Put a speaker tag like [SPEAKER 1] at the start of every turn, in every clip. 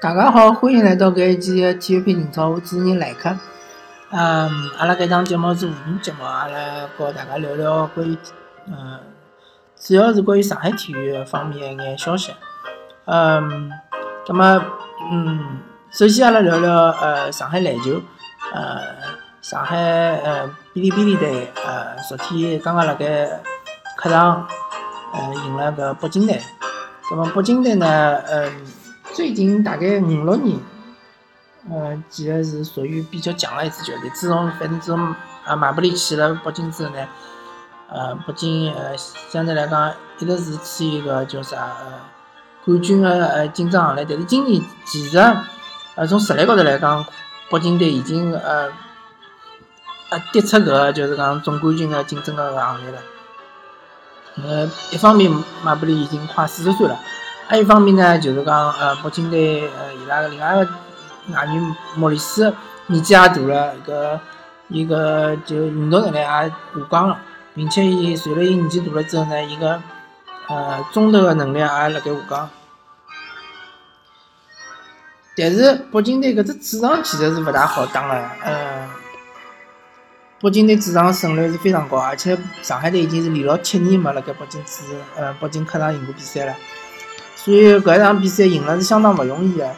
[SPEAKER 1] 大家好，欢迎来到搿一期的体育篇情操，我主持人来客。嗯，阿拉搿档节目是互动节目，阿拉和大家聊聊关于，嗯，主要是关于上海体育方面一眼消息。嗯，葛么，嗯，首先阿拉聊聊呃上海篮球，呃，上海呃哔哩哔哩队呃昨天刚刚辣盖客场呃赢了个北京队，葛么北京队呢，嗯。最近大概五六年，呃，其实是属于比较强的一支球队。自从反正自从啊马布里去了北京之后呢，呃，北京呃相对来讲一直是处于一个叫啥呃冠军的呃竞争行列。但是今年其实呃从实力高头来讲，北京队已经呃呃跌出个就是讲总冠军的竞争的行列了。呃，一方面马布里已经快四十岁了。还有一方面呢，就是讲，呃，北京队，呃，伊拉个另外个外援莫里斯年纪也大了，搿伊个就运动能力也下降了，并且伊随着伊年纪大了之后呢，伊个呃中投个能力也辣盖下降。但是北京队搿只主场其实是勿大好打了，呃，北京队主场胜率是非常高，而且上海队已经是连牢七年没辣盖北京主，呃，北京客场赢过比赛了。所以搿场比赛赢了是相当勿容易的。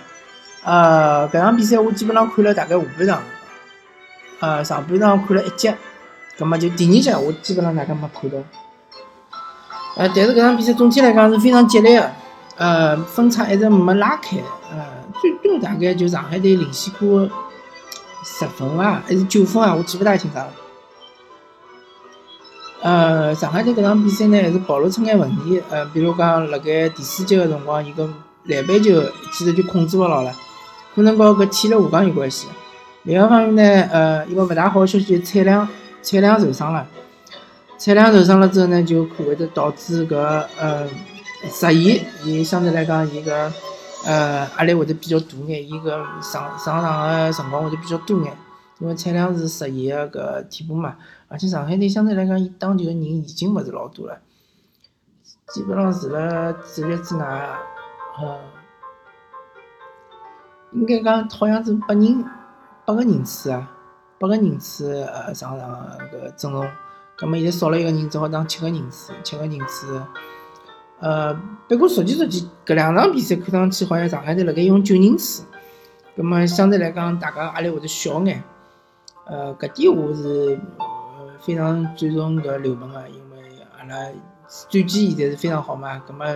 [SPEAKER 1] 呃，搿场比赛我基本上看了大概下半场，呃，上半场看了一节，葛末就第二节我基本上大概没看到。呃，但是搿场比赛总体来讲是非常激烈的，呃，分差一直没拉开，呃，最多大概就上海队领先过十分啊，还是九分啊，我记勿大清爽了。呃，上海队搿场比赛呢，还是暴露出眼问题。呃，比如讲，辣盖第四节个辰光，伊个篮板球其实就控制勿牢了，可能和搿体力下降有关系。另一方面呢，呃，一个勿大好消息，蔡亮，蔡亮受伤了。蔡亮受伤了之后呢，就可会得导致搿呃实验，伊相对来讲，伊个呃压力会得比较大眼，伊个上上场个辰光会得比较多眼。因为蔡亮是实验个搿替补嘛。而且上海队相对来讲，伊打球个人已经勿是老多了，基本上除了主力之外，呃，应该讲好像是八人八个人次啊，八个人次呃上场个阵容，葛末现在少了一个人，只好打七个人次，七个人次。呃，不过实际说起搿两场比赛看上去好像上海队辣盖用九人次，葛末相对来讲大家压力会得小眼。呃，搿点我是。非常尊重搿刘鹏个，因为阿拉战绩现在是非常好嘛，葛末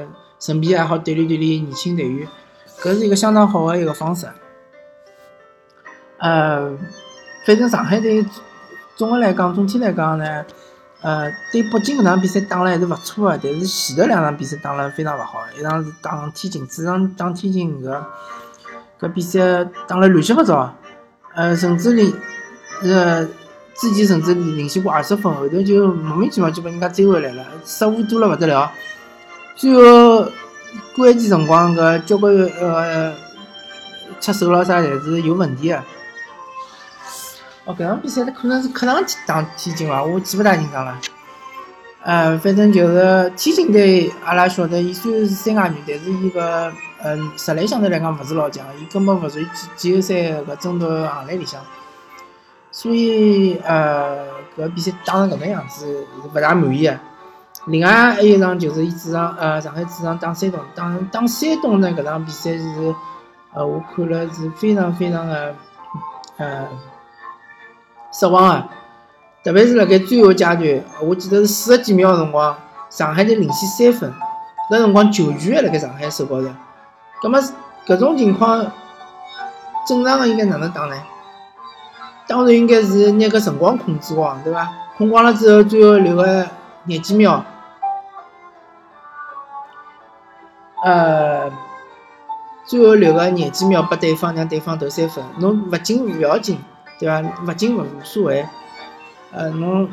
[SPEAKER 1] 顺便还好锻炼锻炼年轻队员，搿是一个相当好个一个方式。呃，反正上海队总个来讲，总体来讲呢，呃，对北京搿场比赛打了还是勿错个，但是前头两场比赛打了非常勿好，一场是打天津，主场打天津搿搿比赛打了乱七八糟，呃，甚至连呃。之前甚至领先过二十分，后头就莫名其妙就把人家追回来了，失误多了勿得了。最后关键辰光搿交关呃出手了啥侪是有问题的。哦，搿场比赛可能是客场打天津伐？我记勿大清爽了。呃，反正就是天津队，阿拉晓得伊虽然是三外援，但是伊个嗯实力相对来讲勿是老强，伊根本勿属于季季后赛搿争夺行列里向。所以，呃，搿比赛打成搿能样子是勿大满意个。另外还有一场就是伊主场，呃，上海主场打山东，打打山东呢搿场比赛是，呃，我看了是非常非常的，呃，失望啊。特别是辣盖最后阶段，我记得是四十几秒辰光，上海队领先三分，搿辰光球权还辣盖上海手高头。葛末搿种情况，正常个应该哪能打呢？当然应该是拿个辰光控制光，对伐？控光了之后，最后留个廿几秒，呃，最后留个廿几秒拨对方，让对方投三分。侬勿进勿要紧，对伐？勿进勿无所谓。呃，侬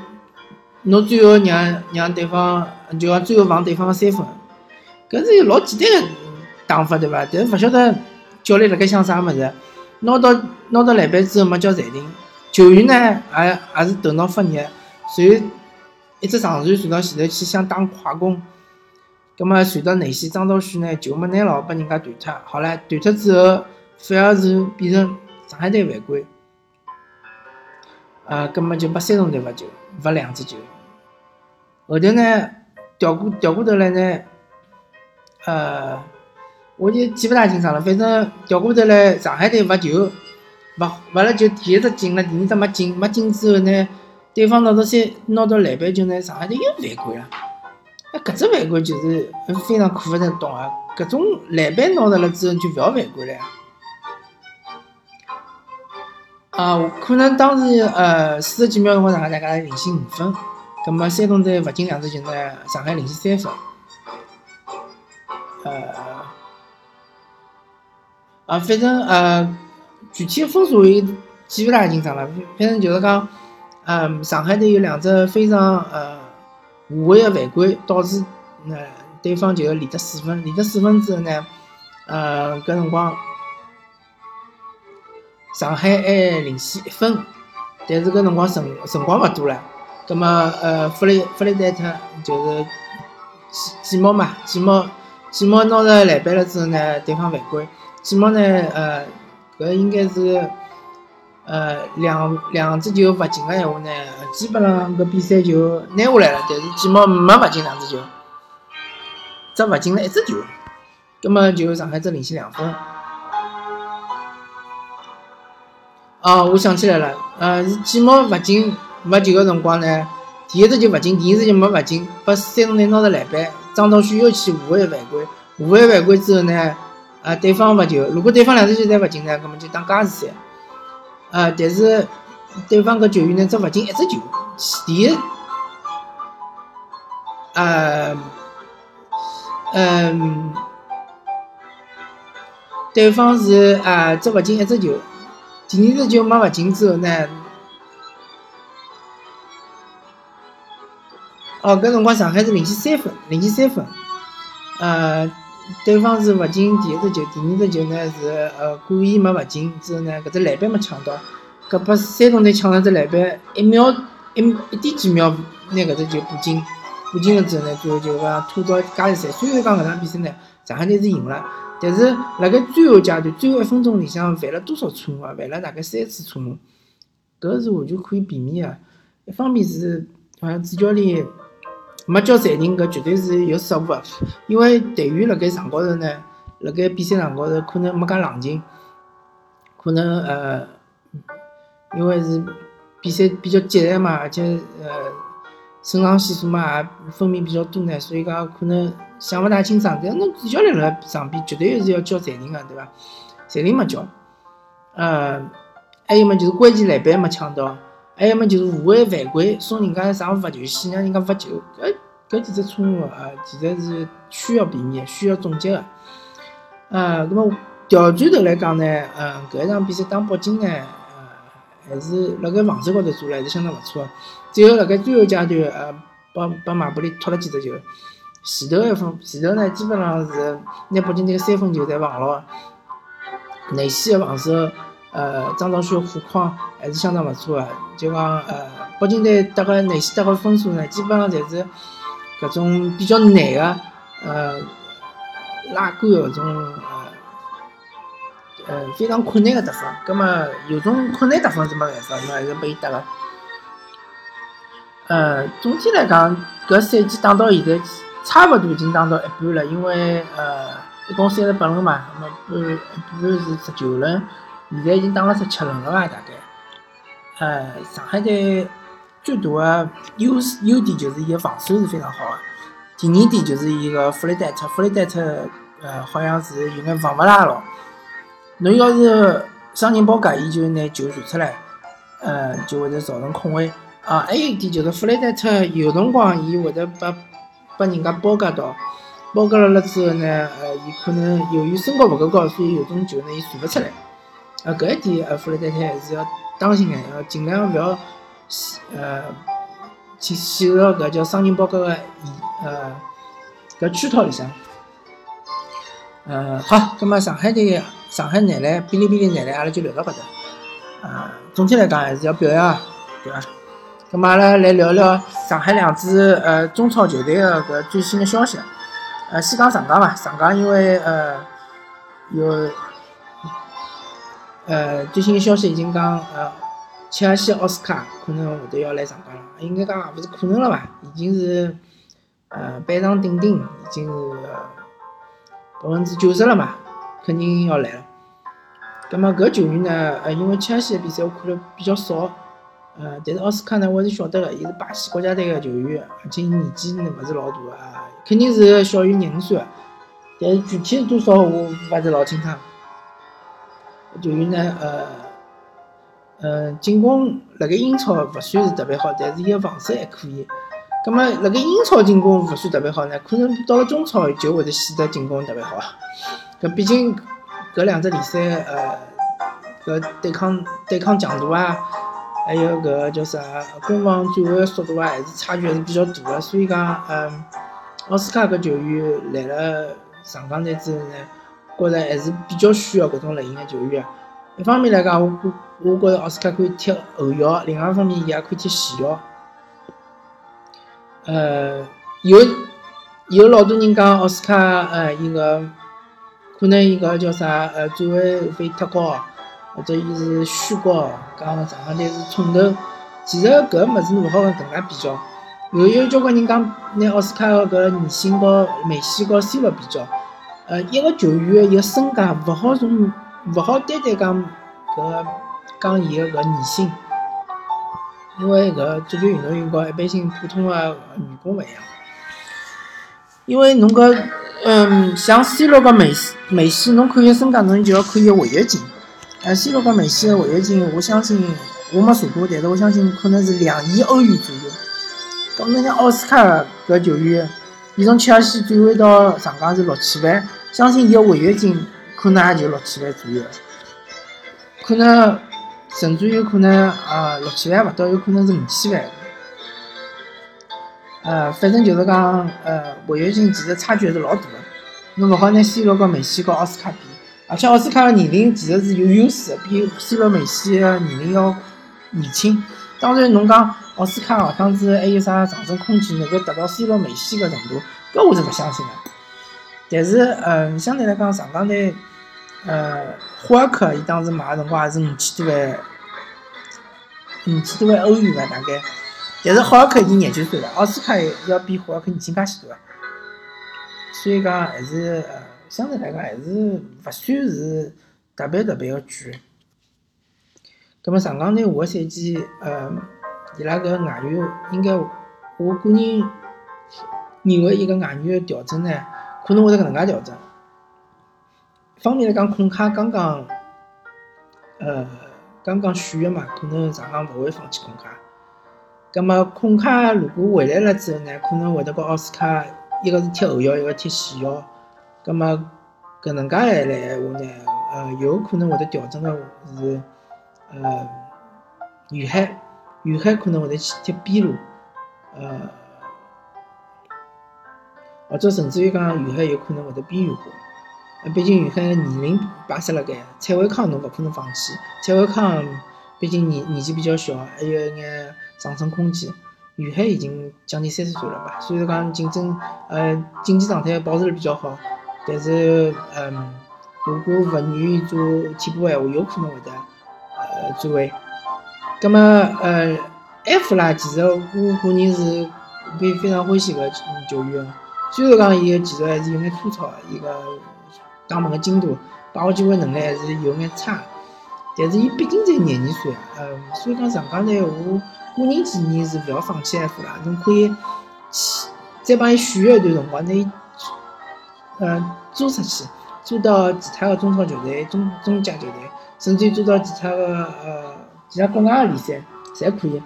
[SPEAKER 1] 侬最后让让对方，就讲最后防对方个三分，搿是老简单个打法，对伐？但是勿晓得教练辣盖想啥物事，拿到拿到篮板之后没叫暂停。球员呢，也也是头脑发热，随一只长传传到前头去想打快攻，葛末传到内线张道旭呢球没拿牢，被人家断脱。好唻，断脱之后，反而是变成上海队犯规，啊，葛末就把山东队罚球，罚两只球。后头呢，调过调过头来呢，呃，我就记勿大清爽了。反正调过头来，上海队罚球，罚罚了就第一只进了，第二只没进，没进之后呢，对方拿到三拿到篮板球呢，上海队又犯规了。哎，搿只犯规就是非常看勿得懂啊！搿种篮板拿到了之后就勿要犯规了呀。啊，可能当时呃四十几秒辰光，上海大家领先五分，葛末山东队罚进两只球呢，上海领先三分。呃，啊，反正呃具体分数我记勿大清爽了，反正就是讲，嗯，上海队有两只非常呃。无谓的犯规导致那对方就连得四分，连得四分之后呢，呃，搿辰光上海还领先一分，但是搿辰光辰辰光勿多了，葛末呃，弗雷弗雷戴特就是寂寂寞嘛，寂寞寂寞拿着篮板了之后呢，对方犯规，几毛呢，呃，搿应该是。呃，两两只球罚进个闲话呢，基本上搿比赛就拿下来了。但是季末没罚进两只球，只罚进了一只球，葛末就上海只领先两分。哦，我想起来了，呃，是季末罚进罚球个辰光呢，第一只球罚进，第二只球没罚进，把山东队拿着篮板，张东旭又去无谓犯规，无谓犯规之后呢，啊，对方罚球，如果对方两只球侪罚进呢，葛末就打加时赛。啊！但是对方个球员呢，只罚进一只球。第一，呃，嗯，对方是啊，只罚进一只球。第二只球没罚进之后呢，哦，搿辰光上海是领先三分，领先三分。呃。对方是罚进第一只球，第二只球呢是呃故意没罚进，之后呢搿只篮板没抢到，搿把山东队抢了只篮板，一秒一一点几秒拿搿只球补进，补进了之后呢，最后就讲拖到加时赛。虽然讲搿场比赛呢上海队是赢了，但是辣盖最后阶段最后一分钟里向犯了多少错误啊？犯了大概三次错误，搿是完全可以避免的。一方面是好像主教练。没叫暂停，搿绝对是有失误个，因为队员辣盖场高头呢，辣盖比赛场高头可能没介冷静，可能呃，因为是比赛比较激烈嘛，而且呃，肾上腺素嘛也分泌比较多呢，所以讲可能想勿大清爽。但侬主教练辣场边绝对是要叫暂停个，对伐？暂停没叫，呃，还有么就是关键篮板没抢到。还有么就是无谓犯规，送人家上罚球线，让人家罚球，搿搿几只错误啊，其实是需要避免、需要总结的。呃，那么调转头来讲呢，嗯，搿一场比赛打北京呢，呃，还是辣盖防守高头做了还是相当勿错。最后辣盖最后阶段，呃，帮帮马布里拖了几只球。前头一分，前头呢基本上是拿北京队个三分球侪防牢，内线个防守。呃，张兆旭护框还是相当勿错的，就讲呃，北京队得个内线得个分数呢，基本上侪是搿种比较难的呃拉杆搿种呃呃非常困难的得分。葛末有种困难得分是没办法，侬还是拨伊得个。呃，总体来讲，搿赛季打到现在差勿多已经打到一半了，因为呃一共三十八轮嘛，那么半一半是十九轮。现在已经打了十七轮了吧？大概，呃，上海队最大的优势优点就是伊个防守是非常好的。第二点就是伊个弗雷戴特，弗雷戴特，呃，好像是有眼防勿大牢。侬要是伤人包夹，伊就拿球传出来，呃，就会得造成空位。啊，还有一点就是弗雷戴特有辰光伊会得把把人家包夹到，包夹了了之后呢，呃，伊可能由于身高勿够高，所以有种球呢伊传勿出来。呃，搿一点呃，弗雷戴特还是要当心眼，要尽量勿要呃去陷入搿叫伤人包夹个呃搿圈套里向。呃，好，葛末上海队上海男篮哔哩哔哩男篮，阿拉就聊到搿搭。啊，总体来讲还是要表扬，对伐？葛末阿拉来聊聊上海两支呃中超球队的搿最新的消息。呃，先讲上港伐？上港因为呃有。呃，最新消息已经讲，呃，切尔西奥斯卡可能会得要来上港了，应该讲也勿是可能了吧，已经是呃板上钉钉，已经是百分之九十了嘛，肯定要来了。葛末搿球员呢，呃，因为切尔西的比赛我看了比较少，呃，但是奥斯卡呢，我还是晓得个，伊是巴西国家队的球员，而且年纪呢勿是老大啊，肯定是小于廿五岁。但是具体是多少，我勿是老清爽。球员呢，呃，呃，进攻辣盖英超勿算是特别好，但是伊个防守还可以。葛末辣盖英超进攻勿算特别好呢，可能到了中超就会得显得进攻特别好。搿毕竟搿两只联赛，呃，搿对抗对抗强度啊，还有搿叫啥攻防转换速度啊，还是差距还是比较大个。所以讲，嗯，奥斯卡搿球员来了。上港队之后呢，觉着还是比较需要搿种类型的球员。一方面来讲，我我觉着奥斯卡可以踢后腰；，另外一方面，伊也可以踢前腰。呃，有有老多人讲奥斯卡，呃，伊个可能伊个叫啥，呃，转会费太高，或者伊是虚高，讲上港队是冲头。其实搿物事勿好跟搿能介比较。有有交关人讲拿奥斯卡个搿年薪和梅西和 C 罗比较，呃，一个球员伊个身价勿好从勿好单单讲搿讲伊个搿年薪，因为搿足球运动员和一般性普通个员工勿一样。因为侬搿嗯，像 C 罗和梅西，梅西侬看伊身价，侬就要看伊个违约金。呃，C 罗和梅西个违约金，我相信我没查过，但是我相信可能是两亿欧元左右。咁侬像奥斯卡搿球员，伊从切尔西转会到上港是六千万，相信伊个违约金可能也就六千万左右，可能甚至有可能啊六千万勿到，有可能是五千万。呃，反正就是讲，呃，违约金其实差距还是老大个，侬勿好拿 C 罗和梅西和奥斯卡比，而且奥斯卡个年龄其实是有优势，比 C 罗、梅西个年龄要年轻。当然，侬讲。奥斯卡下趟子还有啥上升空间能够达到 C 罗、梅西个程度？搿我是勿相信个。但是，嗯，相对来讲，上港队，呃，霍尔克伊当时买个辰光也是五千多万，五千多万欧元吧？大概。但是霍尔克已经廿九岁了，奥斯卡要比霍尔克年轻介许多。所以讲，还是呃，相对来讲还是勿算是特别特别个贵。葛末上港队下个赛季，呃。伊拉搿外援应该，我个人认为一个外援的调整呢，可能会得搿能介调整。方面来讲，孔卡刚刚，呃，刚刚续约嘛，可能上港勿会放弃孔卡。葛末孔卡如果回来了之后呢，可能会得跟奥斯卡一个是踢后腰，一个踢前腰。葛末搿能介来来话呢，呃，有可能会得调整个是，呃，于海。远海可能会得去踢边路，呃，或者甚至于讲于海有可能会得边缘化。毕竟于海年龄摆设辣盖，蔡伟康侬勿可能放弃。蔡伟康毕竟年年纪比较小，还有一眼上升空间。于海已经将近三十岁了吧？虽然讲竞争，呃，竞技状态保持得比较好，但是，嗯，如果勿愿意做替补闲话，有可能会得呃转会。葛么，呃，F 啦，其实我个人是非非常欢喜个球员。虽然讲伊个技术还是有眼粗糙，伊个打门个精度、把握机会能力还是有眼差，但是伊毕竟才廿二岁啊，嗯，所以讲上港队，我个人建议是勿要放弃 F 啦，侬可以去再帮伊续约一段辰光，拿伊嗯租出去，租到其他个中超球队、中中甲球队，甚至于租到其他个呃。其他国外个联赛侪可以，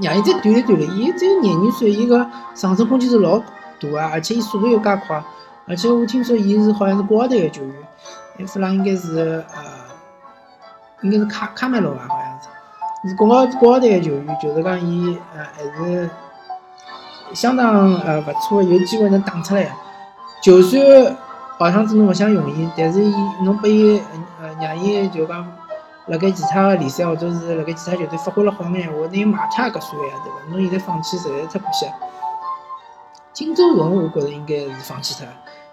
[SPEAKER 1] 让伊再锻炼锻炼。伊只有廿二岁，伊个上升空间是老大个，而且伊速度又介快。而且我听说伊是好像是国奥队个球员，埃弗朗应该是呃，应该是卡卡梅罗吧，好像是。是国奥国奥队个球员，就是讲伊呃还是相当呃勿错，有机会能打出来。就算下趟子侬勿想用伊，但是伊侬拨伊呃让伊就讲。辣盖其他个联赛或者是辣盖其他球队发挥了好眼话，拿伊卖脱也搿算呀，对伐？侬现在放弃实在是太可惜。金州龙我觉着应该是放弃脱，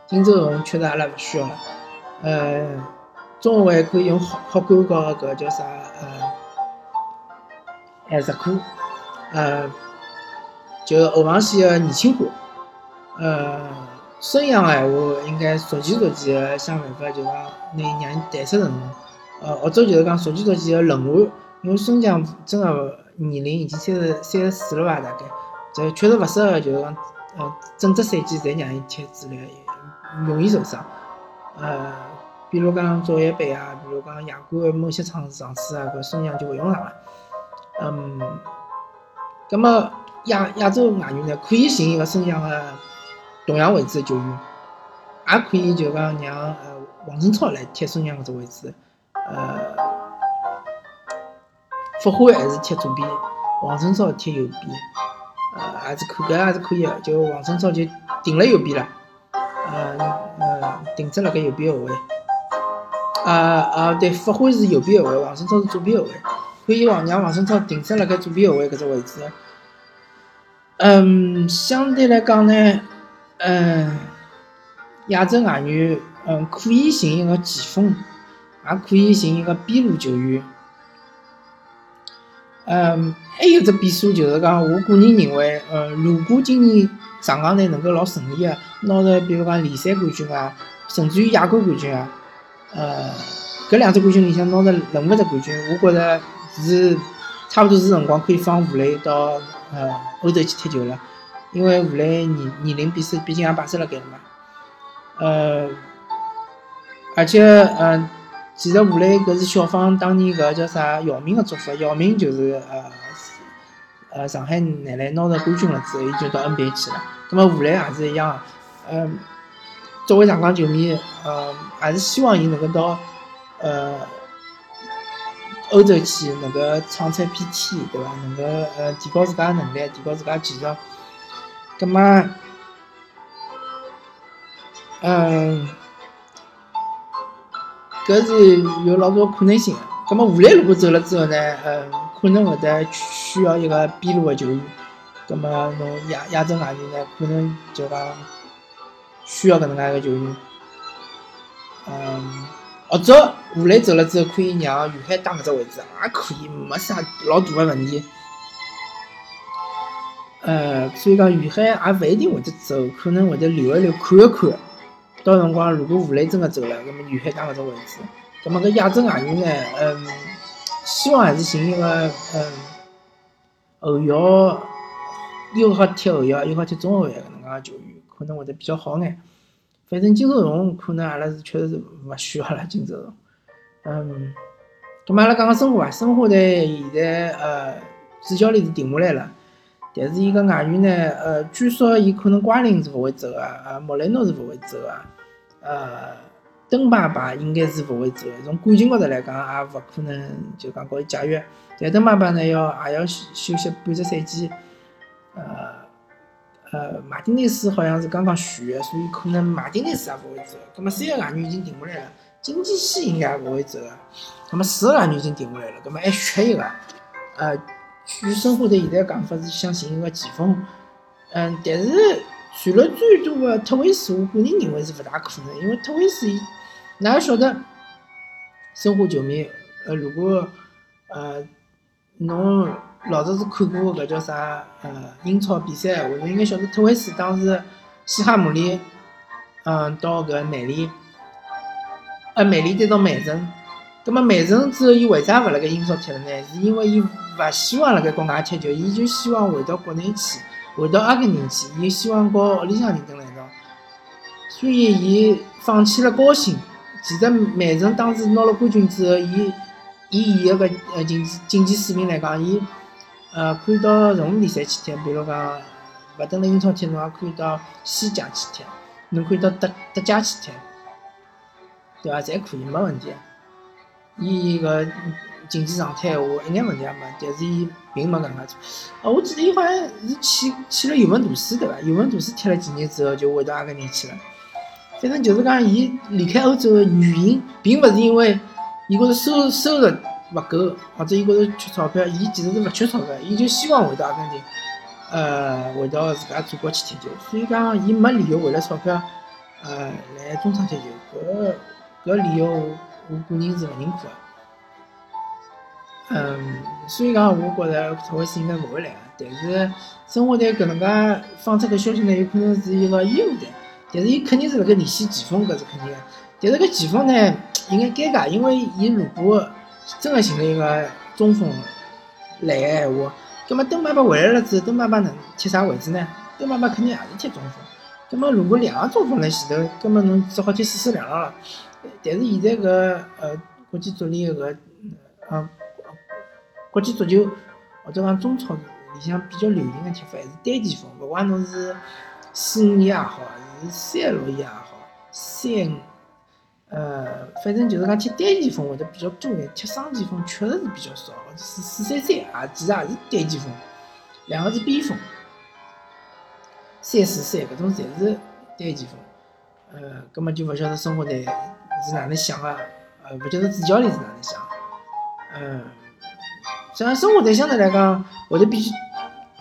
[SPEAKER 1] 金州龙确实阿拉勿需要了。呃，中后卫可以用好好感高个搿叫啥呃，艾泽库，呃，就后防线个年轻化，呃，孙杨个闲话应该逐渐逐渐个想办法，就讲拿让伊淡出阵容，呃，或者就是讲逐渐逐渐个轮换，因为孙杨真个年龄已经三十三十四了吧，大概，这确实勿适合，就是讲呃整只赛季侪让伊踢主力，容易受伤，呃。比如讲足协杯啊，比如讲亚冠某些场场次啊，搿孙杨就勿用上了。嗯，葛末亚亚洲外援呢，可以寻一个孙杨的同样位置的球员，也可以就讲让呃王晨超来踢孙杨搿只位置。呃，复活还是踢左边，王晨超踢右边，呃，还是可搿还是可以的，就王晨超就顶了右边了，呃呃，顶只辣盖右边后卫。啊啊，对，发挥是右边后卫，王胜超是左边后卫，可以王让王胜超定在辣盖左边后卫搿只位置。嗯，相对来讲呢，嗯，亚洲外援，嗯，可以寻一个前锋，也可以寻一个边路球员。嗯，还有只变数就是讲，我个人认为，呃，如果今年上港队能够老顺利个拿着，比如讲联赛冠军啊，甚至于亚冠冠军啊。呃，搿两只冠军里向拿着任何只冠军，我觉着是差不多是辰光可以放吴磊到呃欧洲去踢球了，因为吴磊年年龄毕是毕竟也摆辣盖了嘛。呃，而且呃，其实吴磊搿是效仿当年搿叫啥姚明个做法，姚明就是呃呃上海男篮拿着冠军了之后，伊就到 NBA 去了，葛末吴磊也是一样，嗯。作为上港球迷，呃，还是希望伊能够到，呃，欧洲去，能够创出一片天，对伐？能够呃提高自家能力，提高自家技术。葛么，嗯，搿是有老多可能性。葛么，吴磊如果走了之后呢，嗯，可能会得需要一个边路的球员。葛么，侬亚亚洲外援呢，可能就讲。需要搿能介个球员，嗯，或者吴磊走了之后，可以让于海打搿只位置，也可以，没啥老大个问题。呃，所以讲于海也勿一定会得走，可能会得留一留，看一看。到辰光如果吴磊真个走了，那么于海打搿只位置，那么搿亚洲外援呢，嗯，希望还是寻一个，嗯，后腰又好踢后腰，又好踢中后卫搿能介个球员。可能会得比较好眼，反正金泽荣可能阿拉是确实是勿需要了。金泽荣，嗯，咁么阿拉讲讲申花吧。申花队现在呃主教练是定下来了，但是伊个外援呢，呃，据说伊可能瓜林是勿会走啊，呃，莫雷诺是勿会走啊，呃，登巴巴应该是勿会走。从感情高头来讲，也勿可能就讲告伊解约。但登巴巴呢，要也要休息半只赛季，呃。呃，马丁内斯好像是刚刚续约，所以可能马丁内斯也勿会走。那么三个外援已经定下来了，经济系应该也勿会走啊。那么四个外援已经定下来了，那么还缺一个。呃，据申花队现在讲法是想寻一个前锋，嗯，但是传了最多的特维斯，我个人认为是勿大可能，因为特维斯，哪晓得？申花球迷，呃，如果呃侬。老早是看过搿叫啥呃英超比赛，我侬应该晓得特维斯当时西汉姆联，嗯，到搿曼联，呃曼联再到曼城，葛末曼城之后伊为啥勿辣盖英超踢了呢？是因为伊勿希望辣盖国外踢球，伊就希望回到国内去，回到阿根廷去，伊希望和屋里向人蹲辣一道，所以伊放弃了高薪。其实曼城当时拿了冠军之后，伊以伊个呃经济经济水平来讲，伊。呃，可以到任何联赛去踢，比如讲，勿等了英超踢，侬也可以到西甲去踢，侬可以到德德甲去踢，对伐？侪可以，没问题。伊个经济状态话，一眼问题也没，但是伊并没搿能介做。哦，我记得伊好像是去去了尤文图斯，对伐？尤文图斯踢了几年之后，就回到阿根廷去了。反正就是讲，伊离开欧洲的原因，并勿是因为伊觉着收收入。勿够，或者伊觉着缺钞票，伊其实是勿缺钞票，伊就希望回到阿根廷，呃，回到自家祖国去踢球。所以讲，伊没理由为了钞票，呃，来中超踢球。搿搿理由，我我个人是勿认可的。嗯，所以讲，我觉着特维斯应该勿会来个。但是申花队搿能介放出搿消息呢，有可能是一个烟雾弹。但是伊肯定是辣盖联系前锋，搿是肯定个。但是搿前锋呢，有眼尴尬，因为伊如果真个寻了一个中锋来个闲话，葛末登巴巴回来了之后，登巴巴能踢啥位置呢？登巴巴肯定也是踢中锋。葛末如果两个中锋辣前头，葛末侬只好踢四四两了。但是现在搿呃国际足联搿嗯国际足球或者讲中超里向比较流行个踢法还是单前锋，勿管侬是四五一也好，是三六一也好，三呃反正就是讲踢单前锋会得比较多眼，踢双前锋确实是比较少，或者是四三三啊，其实也是单前锋，两个是边锋，三四三搿种侪是单前锋，呃，葛末就勿晓得生活队是哪能想个，呃，勿晓得主教练是哪能想，嗯。像生活队相对来讲会得比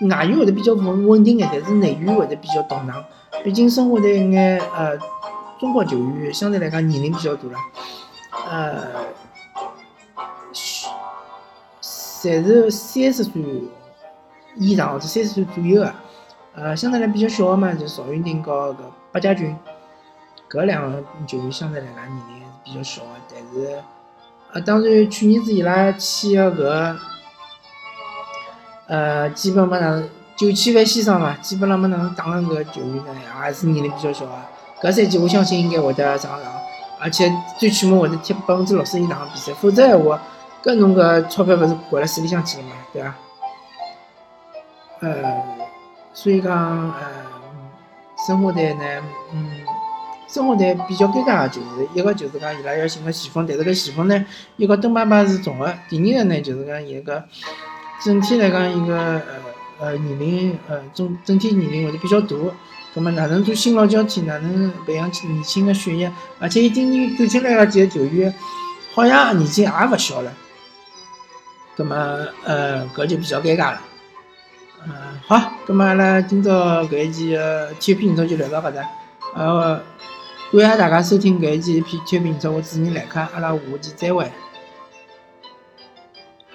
[SPEAKER 1] 外援会得比较稳稳定眼，但是内援会得比较动荡。毕竟生活队眼呃中国球员相对来讲年龄比较大了，呃，侪是三十岁以上或者三十岁左右个。呃，相对来比较小个嘛，就邵云霆和搿八家军，搿两个球员相对来讲年龄还是比较小的。但是，呃，当然去年子伊拉签个搿。呃，基本没哪能九千万先生嘛，基本上没哪能打个球员呢，也是年龄比较小啊。搿赛季我相信应该会得上场，而且最起码会得踢百分之六十以上个比赛，否则闲话，搿侬搿钞票勿是掼辣水里向去了嘛，对伐？呃，所以讲，呃，申花队呢，嗯，申花队比较尴尬个就是一个就是讲伊拉要寻个前锋，但是搿前锋呢，一个邓巴巴是重个，第二个呢就是讲伊个。整体来讲，一个呃呃年龄呃总整体年龄会得比较大，葛末哪能做新老交替，哪能培养起年轻的血液？而且伊今年转进来个几个球员，好像年纪也勿小了，葛末呃搿就比较尴尬了。嗯，好，葛末阿拉今朝搿一期的体育评测就聊到搿搭，呃，感谢大家收听搿一期体育评测，我主持人来客，阿拉下期再会。